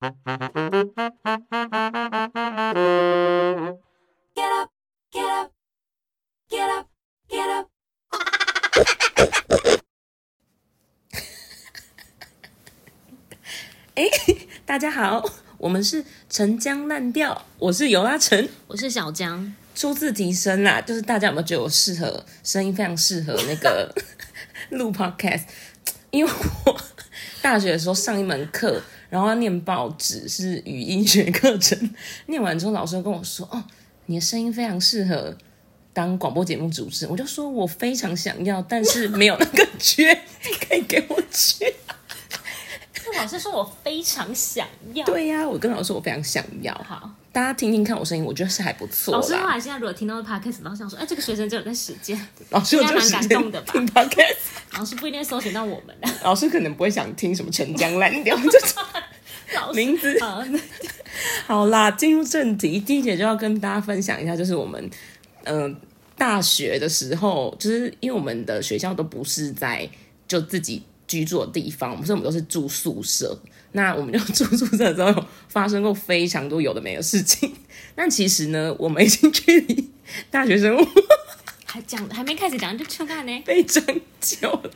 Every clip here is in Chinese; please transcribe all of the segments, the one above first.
Get up, get up, get up, get up. 哎 大家好，我们是陈江烂调，我是尤拉陈。我是小江，初次提升啦，就是大家有没有觉得我适合声音非常适合那个 录 podcast？因为我大学的时候上一门课，然后要念报纸，是语音学课程。念完之后，老师就跟我说：“哦，你的声音非常适合当广播节目主持。”我就说我非常想要，但是没有那个缺，可以给我去。老师说我非常想要。对呀、我跟老师说我非常想要。好，大家听听看我声音，我觉得是还不错老师后啦。来现在如果听到 podcast，然后想说，哎，这个学生就有在实践，老师有这个时应该蛮感动的吧听 podcast，老师不一定会搜寻到我们的。老师可能不会想听什么陈江烂调这种老师名字。好，好啦，进入正题，第一节就要跟大家分享一下，就是我们嗯、呃大学的时候，就是因为我们的学校都不是在就自己居住的地方，所以我们都是住宿舍。那我们就住宿舍之后，有发生过非常多有的没的事情。但其实呢，我们已经距离大学生活还讲还没开始讲就出干呢。被拯救了。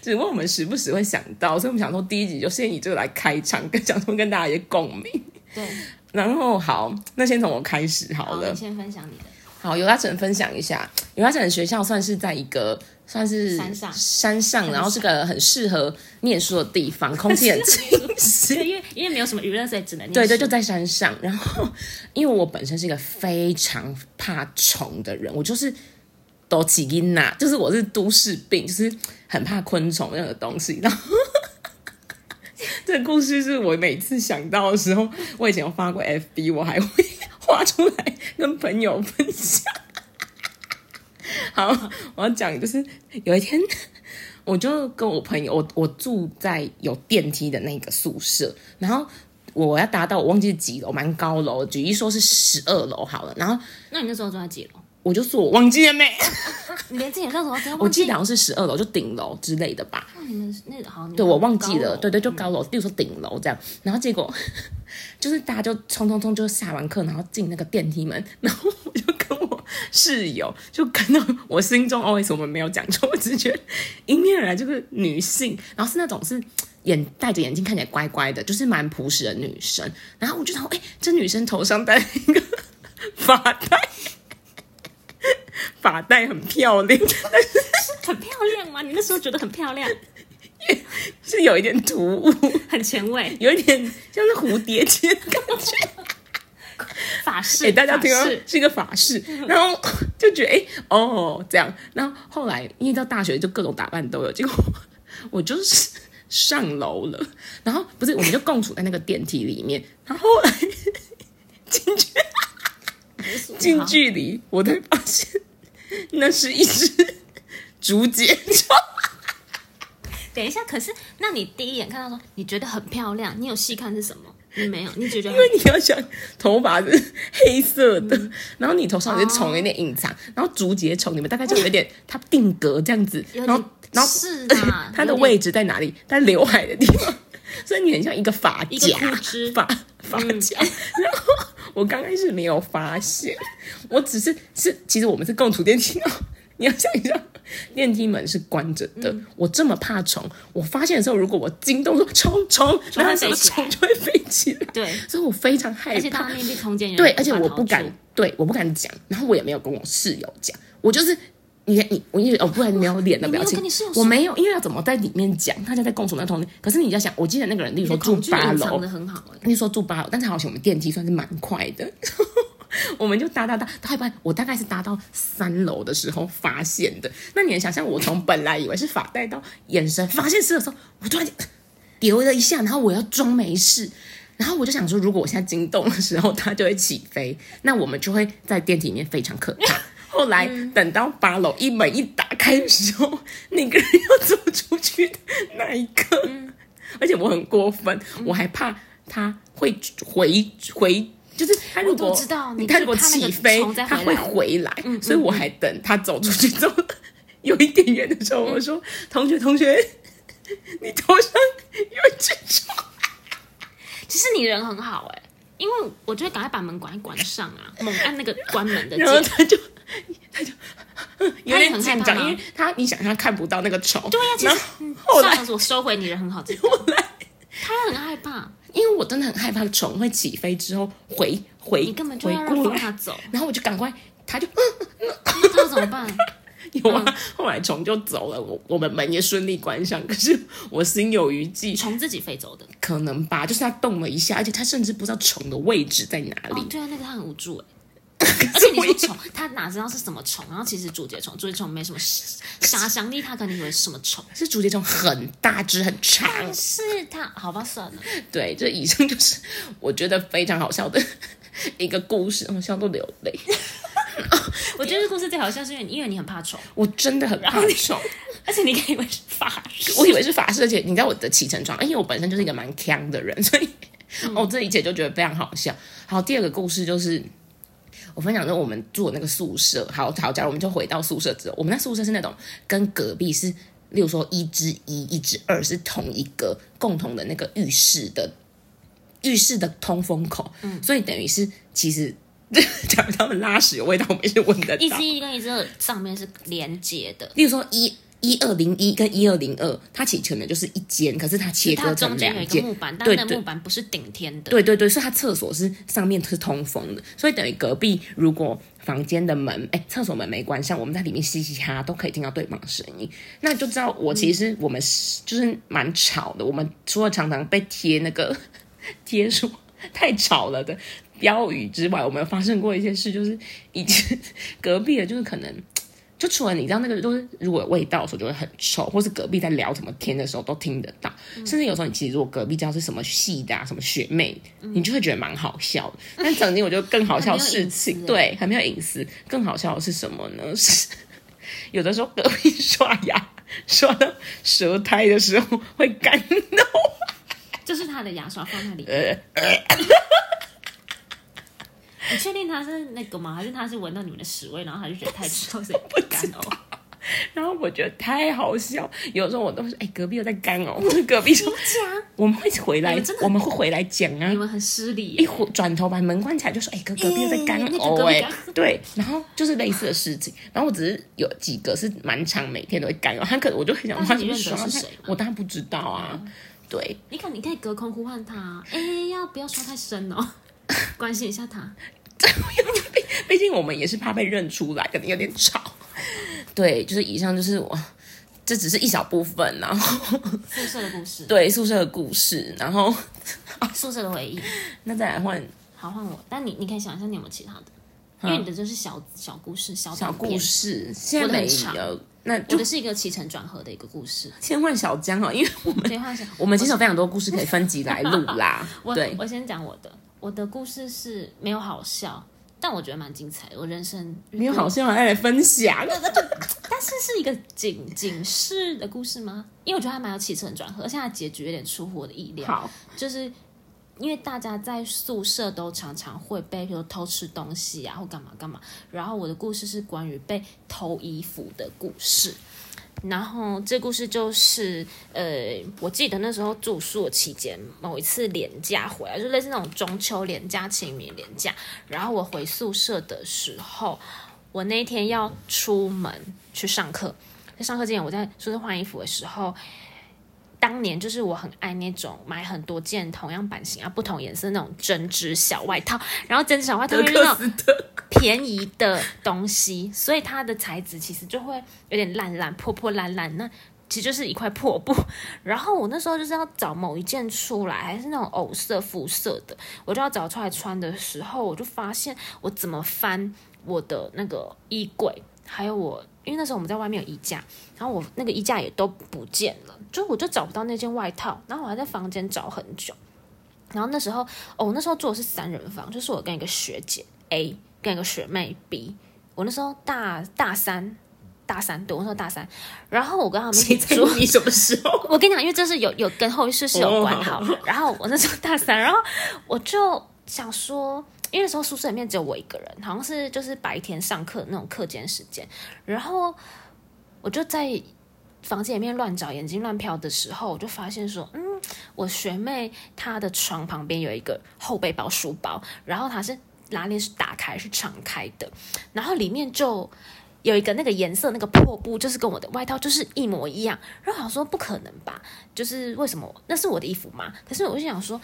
只不过我们时不时会想到，所以我们想说第一集就先以这个来开场，跟想说跟大家一些共鸣。对，然后好，那先从我开始好好，了你。先分享你的。好，尤大成分享一下，尤大成的学校算是在一个算是山上山上，然后是个很适合念书的地方，空气很清新。对，因为因为没有什么娱乐，所以只能念对对，就在山上。然后，因为我本身是一个非常怕虫的人，我就是都起因呐，就是我是都市病，就是很怕昆虫那个东西。然后，这个故事是我每次想到的时候，我以前有发过 FB，我还会画出来跟朋友分享。好，我要讲就是有一天，我就跟我朋友，我我住在有电梯的那个宿舍，然后我要达到我忘记几楼，蛮高楼，举一说是十二楼好了，然后那你那时候住在几楼？我就说我忘记了没，你连自己那时候都我记得好像是十二楼，就顶楼之类的吧。你们那个好，对，我忘记了，对对，就嗯高楼，比如说顶楼这样。然后结果 就是大家就冲冲冲，就下完课，然后进那个电梯门，然后我就跟我室友就看到我心中 always 我们没有讲错，我只是觉得迎面而来就是女性，然后是那种是。眼戴着眼镜，看起来乖乖的，就是蛮朴实的女生。然后我就想，哎、这女生头上戴了一个发带，发带很漂亮，很漂亮吗？你那时候觉得很漂亮，是有一点突兀，很前卫，有一点像是蝴蝶结的感觉。法式。哎、大家听到是一个法式，然后就觉得哎、哦这样，然后后来因为到大学就各种打扮都有，结果我就是上楼了，然后不是我们就共处在那个电梯里面，然后后来近距近距离我才发现那是一只竹节虫。等一下，可是那你第一眼看到说你觉得很漂亮，你有细看是什么？你没有，你只觉得因为你要想头发是黑色的，然后你头上有些虫有点隐藏，然后竹节虫你们大概就有点它定格这样子，然后然后是啊 它的位置在哪里？在刘海的地方，所以你很像一个发夹发发夹。然后我刚开始没有发现，我只是是其实我们是共处电梯哦。你要想一下，电梯门是关着的。嗯我这么怕虫，我发现的时候，如果我惊动说虫虫，然后什么虫就会飞起来。对，所以我非常害怕而且大。面积空间对，而且我不敢，对，我不敢讲，然后我也没有跟我室友讲，我就是你你我因为哦，不然没有脸的表情我没有，因为要怎么在里面讲，大家在共处那个空间。可是你要想，我记得那个人，例如说住八楼隐藏的，很好哎。例如说住八楼，但是好像我们电梯算是蛮快的。我们就搭搭搭搭一半，我大概是搭到三楼的时候发现的。那你能想象，我从本来以为是发带到眼神发现是的时候，我突然间丢了一下，然后我要装没事，然后我就想说，如果我现在惊动的时候，它就会起飞，那我们就会在电梯里面非常可怕。后来等到八楼一门一打开的时候，那个人要走出去的那一刻，而且我很过分，我还怕他会回回。就是他如果我知道你他如果起飞，他会回来所以我还等他走出去之后，有一点远的时候，我说：“同学，同学，你头上有一只虫。”其实你人很好哎、因为我就会赶快把门关关上啊，猛按那个关门的然后。他就他 就有点很害紧张，怕吗因为他你想象看不到那个虫，对呀、其然实后后来我收回你人很好这个。他很害怕，因为我真的很害怕虫会起飞之后回回你根本就让他走，然后我就赶快，他就那他怎么办？有啊，后来虫就走了，我我们门也顺利关上，可是我心有余悸，虫自己飞走的。可能吧，就是他动了一下，而且他甚至不知道虫的位置在哪里，哦，对啊，那个他很无助哎。而且你说虫，他哪知道是什么虫？然后其实竹节虫，竹节虫没什么杀伤力，他可能以为是什么虫。是竹节虫很大只很长，但是他好吧，算了，对，这以上就是我觉得非常好笑的 一个故事，我笑到流泪。我觉得这故事最好笑是因为你因为你很怕虫，我真的很怕虫，而且你可以以为是法师。我以为是法师，而且你知道我的起承转，因为我本身就是一个蛮强的人，所以哦，这一切就觉得非常好笑。好，第二个故事就是我分享，说我们住的那个宿舍。好好，假如我们就回到宿舍之后，我们那宿舍是那种跟隔壁是，例如说一之一、一之二是同一个共同的那个浴室的浴室的通风口，嗯所以等于是其实。假如他们拉屎有味道，我们也是闻得到一之。一跟一之二上面是连接的，例如说一一二零一跟一二零二，它其实可能就是一间，可是它切割成两间。一个木板，但那木板不是顶天的。对对对，所以它厕所是上面是通风的，所以等于隔壁如果房间的门，哎，厕所门没关上，我们在里面嘻嘻哈哈都可以听到对方的声音，那就知道我其实我们是就是蛮吵的。我们除了常常被贴那个 贴说太吵了的标语之外，我们有发生过一些事，就是以前 隔壁的，就是可能。就除了你知道那个，就是如果有味道的时候就会很臭，或是隔壁在聊什么天的时候都听得到，甚至有时候你其实如果隔壁知道是什么系的、啊、什么学妹，你就会觉得蛮好笑的。但曾经我觉得更好笑的事情，对，很没有隐私。更好笑的是什么呢？是有的时候隔壁刷牙刷到舌苔的时候会干到，就是他的牙刷放那里。呃你确定他是那个吗？还是他是闻到你们的屎味，然后他就觉得太臭，所以 不干呕？然后我觉得太好笑。有时候我都是哎，隔壁又在干哦，隔壁说讲，我们会回来我们会回来讲啊你。们很失礼一。回转头把门关起来，就说：“哎、隔隔壁又在干哎那个呕哎、对，然后就是类似的事情。然后我只是有几个是蛮长，每天都会干呕。他可能我就很想他你认得刷太是谁我当然不知道啊。对，你看，你可以隔空呼唤他啊，哎，要不要刷太深哦？关心一下他。毕 毕竟我们也是怕被认出来，可能有点吵。对，就是以上就是我，这只是一小部分，然后宿舍的故事，对宿舍的故事，然后宿舍的回忆。那再来换好，换我。但你你可以想一下，你有没有其他的？因为你的就是小小故事、小小故。事，现在没有，那我的是一个起承转合的一个故事。先换小江哦，因为我们可以换成我们其实有非常多故事可以分集来录啦。我对，我先讲我的，我的故事是没有好笑，但我觉得蛮精彩的。我人生没有好笑还来分享。但是是一个警警示的故事吗？因为我觉得它蛮有起承转合，而且它的结局有点出乎我的意料。好，就是因为大家在宿舍都常常会被，比如偷吃东西啊，或干嘛干嘛。然后我的故事是关于被偷衣服的故事。然后这故事就是，呃，我记得那时候住宿期间，某一次年假回来，就类似那种中秋年假、清明年假。然后我回宿舍的时候，我那天要出门去上课，在上课之前，我在宿舍换衣服的时候，当年就是我很爱那种买很多件同样版型啊、不同颜色那种针织小外套，然后针织小外套就是那种，便宜的东西，所以它的材质其实就会有点烂烂、破破烂烂，那其实就是一块破布。然后我那时候就是要找某一件出来，还是那种藕色、肤色的，我就要找出来穿的时候，我就发现我怎么翻我的那个衣柜，还有我。因为那时候我们在外面有衣架，然后我那个衣架也都不见了，就我就找不到那件外套，然后我还在房间找很久。然后那时候，哦，那时候住的是三人房，就是我跟一个学姐 A 跟一个学妹比我那时候大大三，大三，对我那时候大三，然后我跟他们一起住，你什么时候？我跟你讲，因为这是有有跟后事是有关好。然后我那时候大三，然后我就想说，因为那时候宿舍里面只有我一个人，好像是就是白天上课那种课间时间，然后我就在房间里面乱找，眼睛乱瞟的时候，我就发现说，嗯，我学妹她的床旁边有一个后背包书包，然后她是拉链是打开是敞开的，然后里面就。有一个那个颜色那个破布，就是跟我的外套就是一模一样。然后我想说不可能吧，就是为什么那是我的衣服吗？可是我就想说，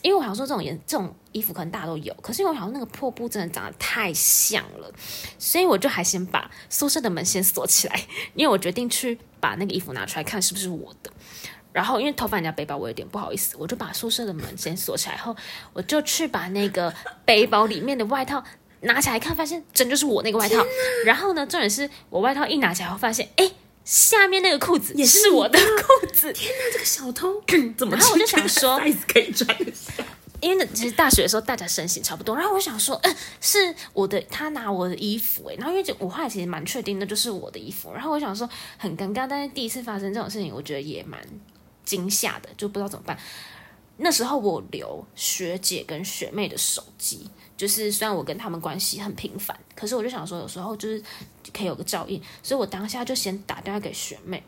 因为我想说这种颜这种衣服可能大家都有，可是因为我想说那个破布真的长得太像了，所以我就还先把宿舍的门先锁起来，因为我决定去把那个衣服拿出来看是不是我的。然后因为偷翻人家背包，我有点不好意思，我就把宿舍的门先锁起来，后我就去把那个背包里面的外套。拿起来看，发现真就是我那个外套。然后呢，重点是我外套一拿起来后，发现哎，下面那个裤子也是我的裤子。天哪，这个小偷 怎么？然后我就想说可以穿。因为其实大学的时候大家身形差不多，然后我想说，嗯，是我的，他拿我的衣服哎，然后因为我后来其实蛮确定那就是我的衣服，然后我想说很尴尬，但是第一次发生这种事情，我觉得也蛮惊吓的，就不知道怎么办。那时候我留学姐跟学妹的手机。就是虽然我跟他们关系很平凡，可是我就想说，有时候就是可以有个照应，所以我当下就先打电话给学妹。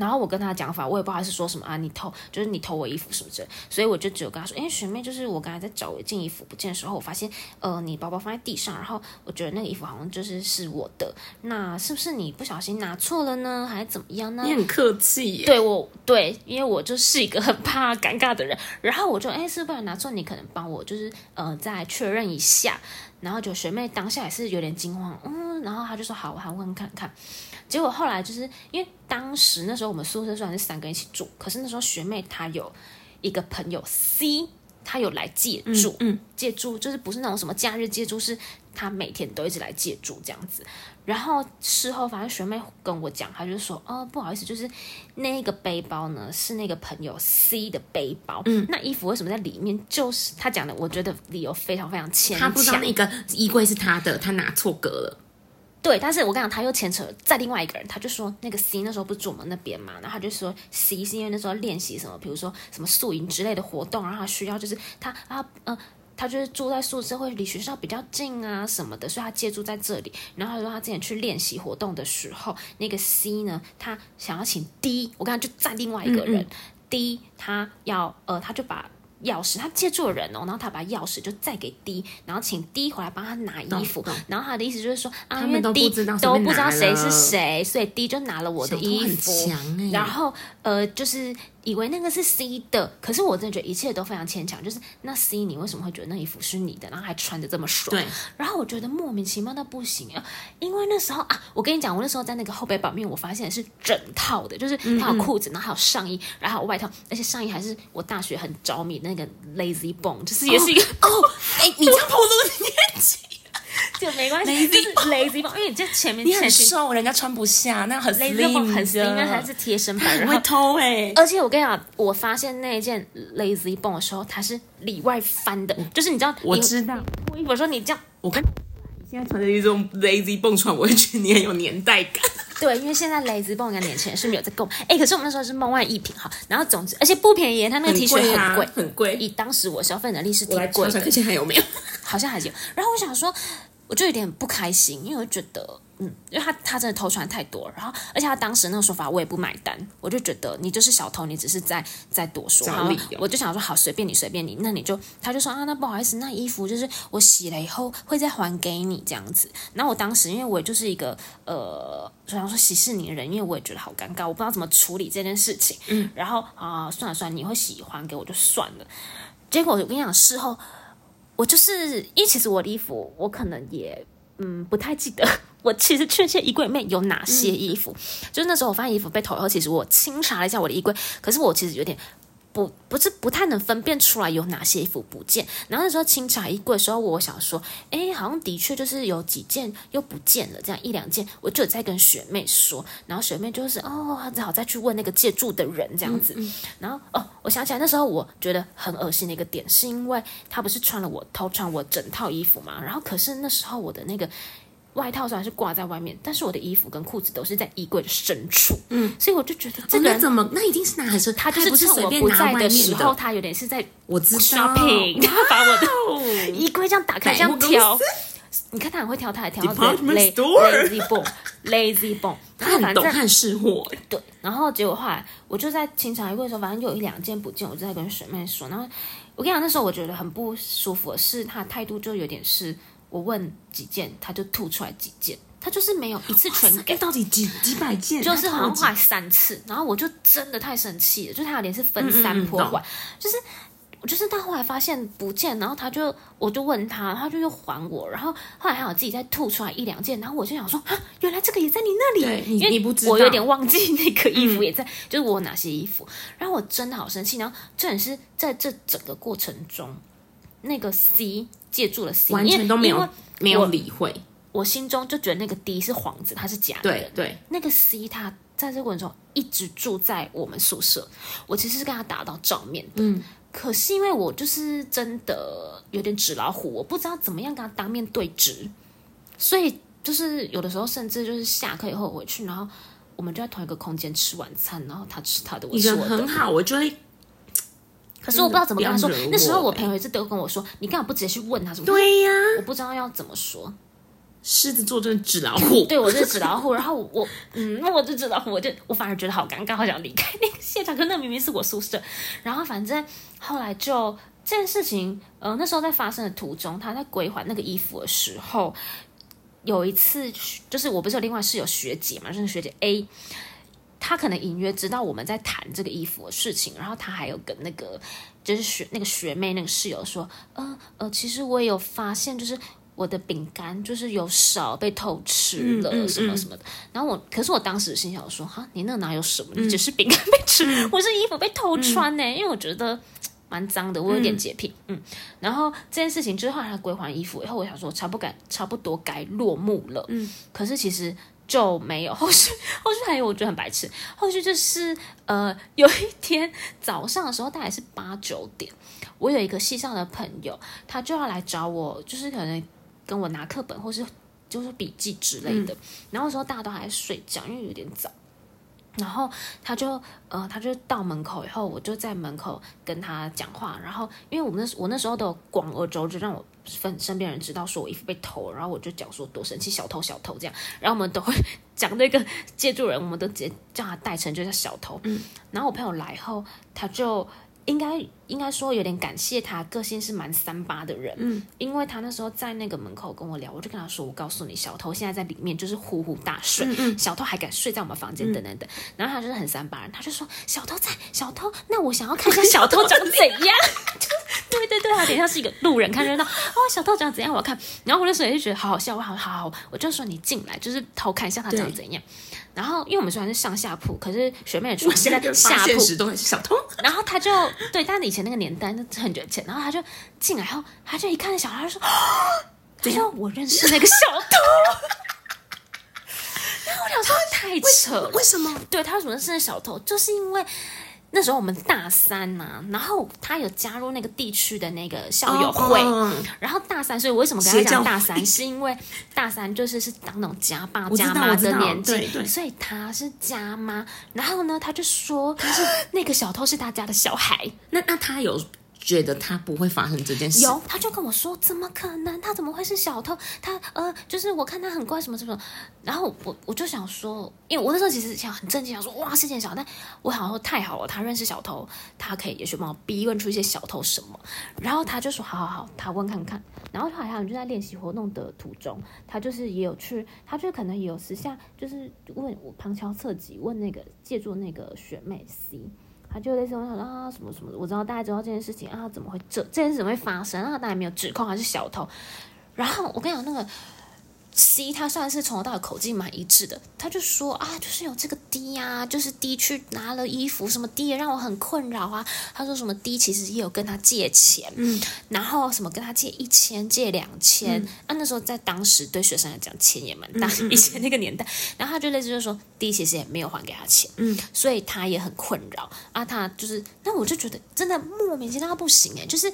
然后我跟他讲法，我也不知道他是说什么啊，你偷就是你偷我衣服什么之类，所以我就只有跟他说，哎，学妹，就是我刚才在找我一件衣服不见的时候，我发现呃你包包放在地上，然后我觉得那个衣服好像就是是我的，那是不是你不小心拿错了呢，还是怎么样呢？你很客气，对我对，因为我就是一个很怕尴尬的人，然后我就哎，是不是拿错，你可能帮我就是呃再确认一下，然后就学妹当下也是有点惊慌，嗯，然后她就说好，我还问看看。结果后来就是因为当时那时候我们宿舍虽然是三个人一起住，可是那时候学妹她有一个朋友 C，她有来借住，嗯，借住就是不是那种什么假日借住，是她每天都一直来借住这样子。然后事后反正学妹跟我讲，她就说哦不好意思，就是那个背包呢是那个朋友 C 的背包，嗯，那衣服为什么在里面？就是她讲的，我觉得理由非常非常牵强。他不知道那个衣柜是他的，他拿错格了。对，但是我跟你讲，他又牵扯在另外一个人，他就说那个 C 那时候不是住我们那边嘛，然后他就说 C 是因为那时候练习什么，比如说什么宿营之类的活动，然后他需要就是他啊嗯，他就是住在宿舍会离学校比较近啊什么的，所以他借住在这里。然后他说他之前去练习活动的时候，那个 C 呢，他想要请 D，我刚刚就在另外一个人 D，他要呃，他就把。钥匙，他借住了人哦，然后他把钥匙就再给 D，然后请 D 回来帮他拿衣服，然后他的意思就是说啊，因为 D 都不知道谁是谁，所以 D 就拿了我的衣服，然后呃就是。以为那个是 C 的，可是我真的觉得一切都非常牵强。就是那 C，你为什么会觉得那衣服是你的，然后还穿的这么爽？对。然后我觉得莫名其妙到不行啊！因为那时候啊，我跟你讲，我那时候在那个后背包面，我发现是整套的，就是它有裤子，然后还有上衣，然后还有外套，而且上衣还是我大学很着迷那个 Lazy Bone，就是也是一个 哦，哎，你这样 暴露年纪。就没关系，就是 lazy 包，因为你这前面你很瘦，人家穿不下，那很 lazy 包很 slim，因为它是贴身版，然 会偷哎。而且我跟你讲，我发现那一件 lazy 包的时候，它是里外翻的，就是你知道，我知道。我说你这样，我跟你现在穿的一种 lazy 蹦穿，我会觉得你很有年代感。对，因为现在 lazy 蹦跟年轻人是没有在购哎，可是我们那时候是梦外一品哈，然后总之而且不便宜，它那个 T 恤很贵，很贵。以当时我消费能力是挺贵的，现在还有没有？好像还有。然后我想说。我就有点不开心，因为我觉得，嗯，因为他他真的偷穿太多，然后而且他当时那个说法我也不买单，我就觉得你就是小偷，你只是在在多说，然后我就想说好随便你随便你，那你就他就说啊那不好意思，那衣服就是我洗了以后会再还给你这样子，然后我当时因为我就是一个呃想说息事宁人，因为我也觉得好尴尬，我不知道怎么处理这件事情，嗯，然后啊算了算了，你会喜欢给我就算了，结果我跟你讲事后。我就是因为其实我的衣服，我可能也嗯不太记得，我其实确切衣柜里面有哪些衣服。就是那时候我发现衣服被偷以后，其实我清查了一下我的衣柜，可是我其实有点。不不是不太能分辨出来有哪些衣服不见，然后那时候清查衣柜的时候，我想说，哎，好像的确就是有几件又不见了，这样一两件，我就在跟学妹说，然后学妹就是哦，只好再去问那个借住的人这样子，然后哦，我想起来那时候我觉得很恶心的一个点，是因为他不是穿了我偷穿我整套衣服嘛，然后可是那时候我的那个。外套虽然是挂在外面，但是我的衣服跟裤子都是在衣柜的深处。嗯，所以我就觉得这个怎么那一定是拿还是他就是趁我不在的时候，他有点是在我知道。shopping，他把我的 衣柜这样打开这样挑。你看他很会挑，他还挑到 lazy boy，lazy bone，他很懂看识货，对，然后结果后来我就在清查衣柜的时候，反正有一两件不见，我就在跟水妹说。然后我跟你讲，那时候我觉得很不舒服的是，他的态度就有点是，我问几件，他就吐出来几件，他就是没有一次全给哎，。到底几几百件？就是好像他坏三次，然后我就真的太生气了，就他有点是分散嗯嗯嗯破坏，懂就是我就是到后来发现不见，然后他就我就问他，他就又还我，然后后来还有自己再吐出来一两件，然后我就想说啊，原来这个也在你那里，你因为你不知我有点忘记那个衣服也在，就是我哪些衣服，然后我真的好生气，然后这也是在这整个过程中，那个 C 借助了 C，完全都没有没有理会。我心中就觉得那个 D 是幌子，他是假的对对，那个 C 他在这个过程中一直住在我们宿舍，我其实是跟他打到照面的，嗯，可是因为我就是真的有点纸老虎，我不知道怎么样跟他当面对质，所以就是有的时候甚至就是下课以后回去，然后我们就在同一个空间吃晚餐，然后他吃他的，我吃我的很。好，我就会可是我不知道怎么跟他说那时候我欸朋友一直都跟我说：“你干嘛不直接去问他什么？”对呀，我不知道要怎么说。狮子座真的纸老虎。对我是纸老 虎，然后我嗯，那我就纸老虎，我就我反而觉得好尴尬，好想离开那个现场，可那明明是我宿舍。然后反正后来就这件事情，呃，那时候在发生的途中，他在归还那个衣服的时候，有一次就是我不是有另外室友学姐嘛，就是学姐 A。她可能隐约知道我们在谈这个衣服的事情，然后他还有跟那个就是学那个学妹那个室友说，呃呃，其实我也有发现，就是我的饼干就是有少被偷吃了嗯嗯什么什么的。然后我，可是我当时心想说，哈，你那哪有什么？你只是饼干被吃，我是衣服被偷穿呢、因为我觉得。蛮脏的，我有点洁癖，嗯然后这件事情之后，他归还衣服以后，我想说差不该差不多该落幕了，嗯，可是其实就没有 后续，后续还有我觉得很白痴，后续就是呃 有一天早上的时候，大概是八九点，我有一个系上的朋友，他就要来找我，就是可能跟我拿课本或是就是笔记之类的。然后那时候大家都还在睡觉，因为有点早。然后他就呃，他就到门口以后，我就在门口跟他讲话。然后因为我们那我那时候都有广而周之，让我分身边人知道说我衣服被偷了，然后我就讲说多生气，小偷小偷这样。然后我们都会 讲那个借住人，我们都直接叫他代称就叫小偷。嗯。然后我朋友来后，他就应该应该说有点感谢他，个性是蛮三八的人。嗯，因为他那时候在那个门口跟我聊，我就跟他说：“我告诉你，小偷现在在里面就是呼呼大睡，小偷还敢睡在我们房间，等等等。然后他就是很三八人，他就说：“小偷在，小偷，那我想要看一下小偷长怎样。”就是对对对，他有点像是一个路人看热闹哦，小偷长怎样，我要看。然后我那时候也是觉得好好笑，我好好好，我就说你进来，就是偷看一下他长怎样。然后因为我们虽然是上下铺，可是学妹的床是在下铺，现时都会是小偷，然后他就对，但是以前那个年代那很久前，然后他就进来后，他就一看那小孩，他就说，他说我认识那个小偷。然后我想说太扯了，为什么？对他为什么认识那小偷，就是因为。那时候我们大三呐、然后他有加入那个地区的那个校友会，哦然后大三，所以我为什么跟他讲大三，是因为大三就是是当那种家爸家妈的年纪所以他是家妈。然后呢，他就说他是那个小偷是他家的小孩，那那他有觉得他不会发生这件事？有，他就跟我说，怎么可能？他怎么会是小偷？他呃，就是我看他很怪什么什么。然后我我就想说，因为我那时候其实想很震惊，想说哇，事件小，但我想说太好了，他认识小偷，他可以也许帮我逼问出一些小偷什么。然后他就说好好好，他问看看。然后好像就在练习活动的途中，他就是也有去，他就可能也有私下就是问我旁敲侧击问那个借助那个学妹 C。他就类似我想说啊什么什么，我知道大家知道这件事情啊，怎么会这这件事怎么会发生啊？大家没有指控还是小偷。然后我跟你讲，那个 C 他算是从头到尾口径蛮一致的，他就说啊，就是有这个 D 呀、就是 D 去拿了衣服，什么 D 也让我很困扰啊。他说什么 D 其实也有跟他借钱，嗯，然后什么跟他借一千，借两千，啊，那时候在当时对学生来讲钱也蛮大，以前那个年代，然后他就类似就说 D 其实也没有还给他钱，嗯，所以他也很困扰。啊，他就是，那我就觉得真的莫名其妙不行哎，就是。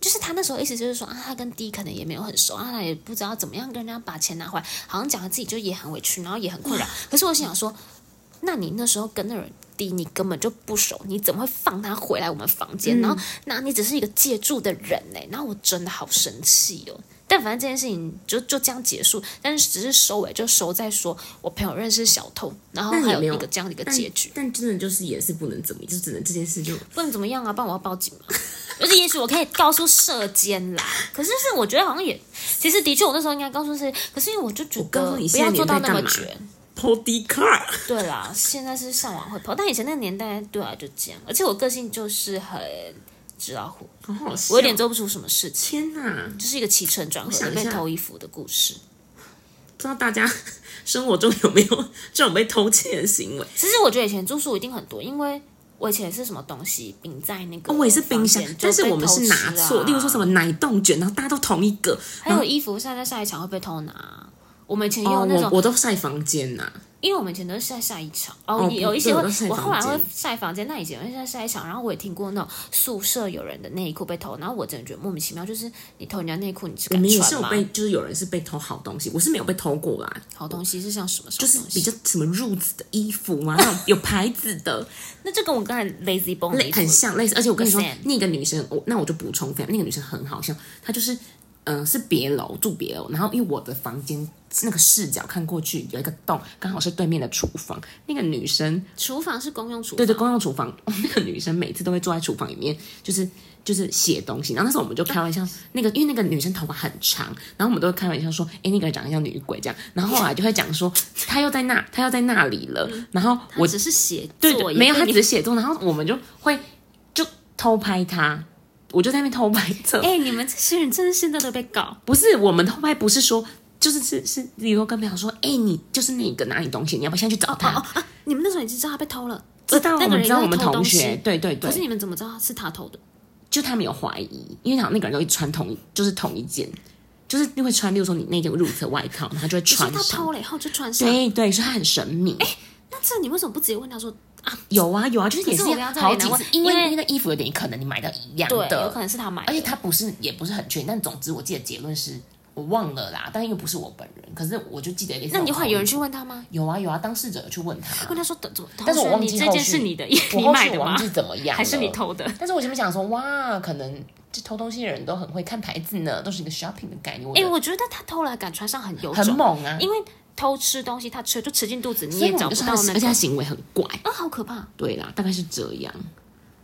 就是他那时候意思就是说啊，他跟 D 可能也没有很熟啊，他也不知道怎么样跟人家把钱拿回来，好像讲他自己就也很委屈，然后也很困扰。可是我心想说，那你那时候跟那人 D 你根本就不熟，你怎么会放他回来我们房间？然后那你只是一个借住的人呢、然后我真的好生气哦，但反正这件事情就就这样结束，但是只是收尾就收在说我朋友认识小偷，然后还有一个这样的一个结局，但真的就是也是不能怎么，就只能这件事就不能怎么样啊，不然我要报警嘛。就是也许我可以告诉社监啦，可是是我觉得好像也，其实的确我那时候应该告诉社监，可是因为我就觉得不要做到那么绝。Pody car。对啦，现在是上网会跑，但以前那个年代，对啊，就这样。而且我个性就是很纸老虎，好，我有点做不出什么事情，天哪！就是一个起承转合被偷衣服的故事。不知道大家 生活中有没有这种被偷窃的行为？其实我觉得以前住宿一定很多，因为我以前是什么东西冰在那个、哦，我也是冰箱，但是我们是拿错，例如说什么，奶冻卷，然后大家都同一个。还有衣服晒在晒衣场会被偷拿。我们以前也哦，有那种，我我都晒房间呐、因为我们以前都是晒晒衣场，哦哦，有一些会我后来会晒房间，那以前会晒晒衣场，然后我也听过那种宿舍有人的内裤被偷，然后我真的觉得莫名其妙，就是你偷人家内裤，你是敢我们也是？有被，就是有人是被偷好东西，我是没有被偷过啦，好东西是像什么什就是？比较什么褥子的衣服嘛，那种有牌子的，那就跟我刚才 lazy 服很像类似。而且我跟你说那个女生，我那我就补充一下，那个女生很好笑，她就是嗯、呃是别楼住别楼，然后因为我的房间那个视角看过去有一个洞，刚好是对面的厨房，那个女生厨房是公用厨房，对对，公用厨房，那个女生每次都会坐在厨房里面，就是就是写东西。然后那时候我们就开玩笑，那个因为那个女生头发很长，然后我们都会开玩笑说，哎，那个人长得像女鬼这样。然后后来就会讲说，她又在那，她又在那里了。然后我我只是写对没有，她只是写作，然后我们就会就偷拍她，我就在那边偷拍摄。哎、你们这些人真的现在都被搞，不是我们偷拍，不是说。就是是是，你如说跟朋友说，哎、你就是那个拿你东西，你要不要现在去找他？哦啊！你们那时候已经知道他被偷了，知道，那个人我们知道我们同学西，对对对可是，你们怎么知道是他偷的？就他们有怀疑，因为好像那个人都会穿同一，就是同一件，就是会穿，例如说你那件入册外套，然后他就会你说他。偷了以后就穿上，对对，所以他很神秘。哎那这你为什么不直接问他说啊？有啊有啊，就是也是好几次因为那衣服有点可能你买到一样对，有可，能是他买的，而且他不是也不是很确定，但总之我记得结论是我忘了啦，但因为不是我本人，可是我就记得类似那你种口音后来有人去问他吗？有啊有啊，当事者有去问他，问他说怎怎么？但是我忘记这件是你的，我你买的吗后续我忘？记怎么样，还是你偷的？但是我前面想说，哇，可能这偷东西的人都很会看牌子呢，都是一个 shopping 的概念。哎、哎、我觉得他偷了敢穿上很有，很猛啊！因为偷吃东西他吃就吃进肚子，你也找不到那个。而且他行为很怪。啊，好可怕！对啦，大概是这样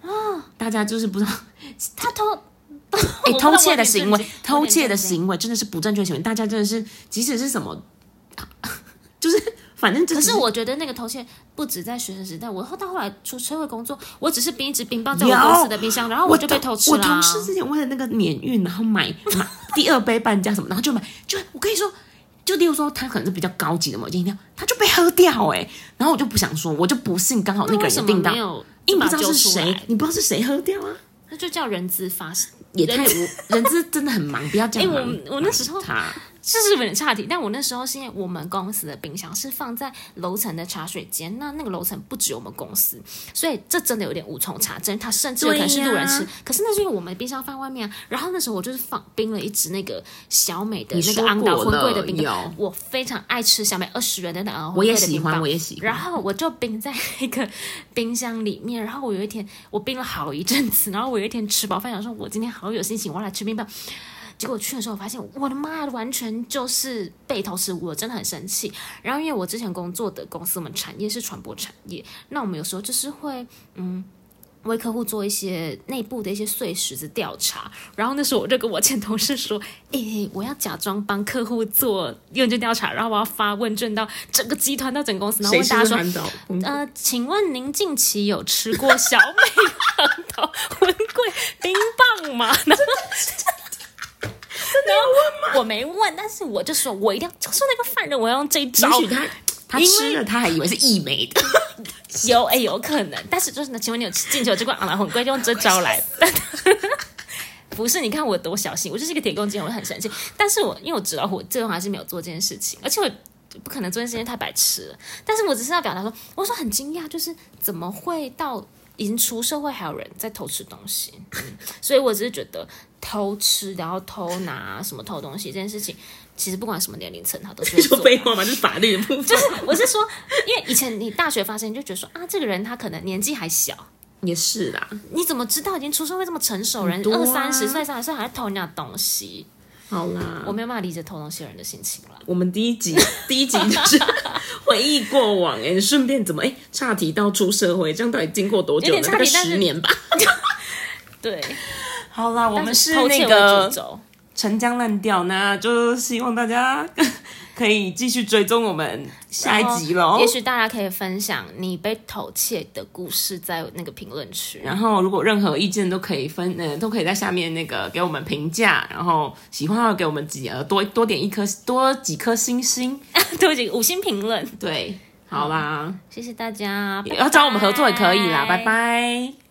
啊。大家就是不知道，他偷，哎、偷窃的行为偷窃的行为真的是不正确行为。大家真的是，即使是什么，就是反正只可是我觉得那个偷窃不止在学生时代，我后到后来出社会工作，我只是冰一直冰棒在我公司的冰箱，然后我就被偷吃了我啦。同事之前为了那个免 运，然后买买第二杯半价什么，然后就买，就我跟你说，就例如说他可能是比较高级的某件饮料，他就被喝掉哎、然后我就不想说，我就不信刚好那个人订到没，有因为不知道是谁，你不知道是谁喝掉啊，那就叫人资发生。也太无 人资真的很忙，不要这样哎忙。我我那时候他这是有点差题，但我那时候是因为我们公司的冰箱是放在楼层的茶水间，那那个楼层不止我们公司，所以这真的有点无从查证，它甚至有可能是路人吃。可是那是因为我们冰箱放外面啊，然后那时候我就是放冰了一只那个小美的那个昂岛过荤贵的冰棒，我非常爱吃小美二十元的那个我荤也喜欢，我。也喜欢。然后我就冰在那个冰箱里面，然后我有一天我冰了好一阵子，然后我有一天吃饱饭想说，我今天好有心情，我要来吃冰棒。结果去的时候，我发现我的妈，完全就是被偷吃，我真的很生气。然后因为我之前工作的公司，我们产业是传播产业，那我们有时候就是会嗯。为客户做一些内部的一些碎石子调查，然后那时候我就跟我前同事说：“诶、我要假装帮客户做问卷调查，然后我要发问卷到整个集团到整个公司，然后谁问大家说，呃，请问您近期有吃过小美航岛荤桂冰棒吗？然 后然后我没问，但是我就说我一定要就是那个犯人，我要用这一招也。许他他吃了，他还以为是益美的。有哎、有可能，但是就是呢，请问你有进去有这罐昂兰混龟，就用这招来。不是，你看我多小心，我就是一个铁公鸡，我很生气。但是我因为我知道我最终还是没有做这件事情，而且我不可能做这件事情太白痴了。但是我只是要表达说，我说很惊讶，就是怎么会到已经出社会还有人在偷吃东西？嗯，所以我只是觉得偷吃然后偷拿什么偷东西这件事情，其实不管什么年龄层，他都是会你说做废话吗？这是法律的部分。就是我是说，因为以前你大学发生，你就觉得说啊，这个人他可能年纪还小，也是啦，你怎么知道已经出社会这么成熟人，啊二三十岁、三十岁还在偷人家的东西？好啦，我没有办法理解偷东西的人的心情啦。我们第一集 第一集就是回忆过往哎，顺便怎么哎岔题到出社会，这样到底经过多久有呢？大概十年吧。对，好啦，我我们是那个。陈江烂调，那就希望大家 可以继续追踪我们下一集喽。也许大家可以分享你被偷窃的故事在那个评论区，然后，如果任何意见都可以分，呃，都可以在下面那个给我们评价，然后喜欢的话给我们几呃多多点一颗多几颗星星。对不起，五星评论，对，好啦，谢谢大家，拜要找我们合作也可以啦，拜拜拜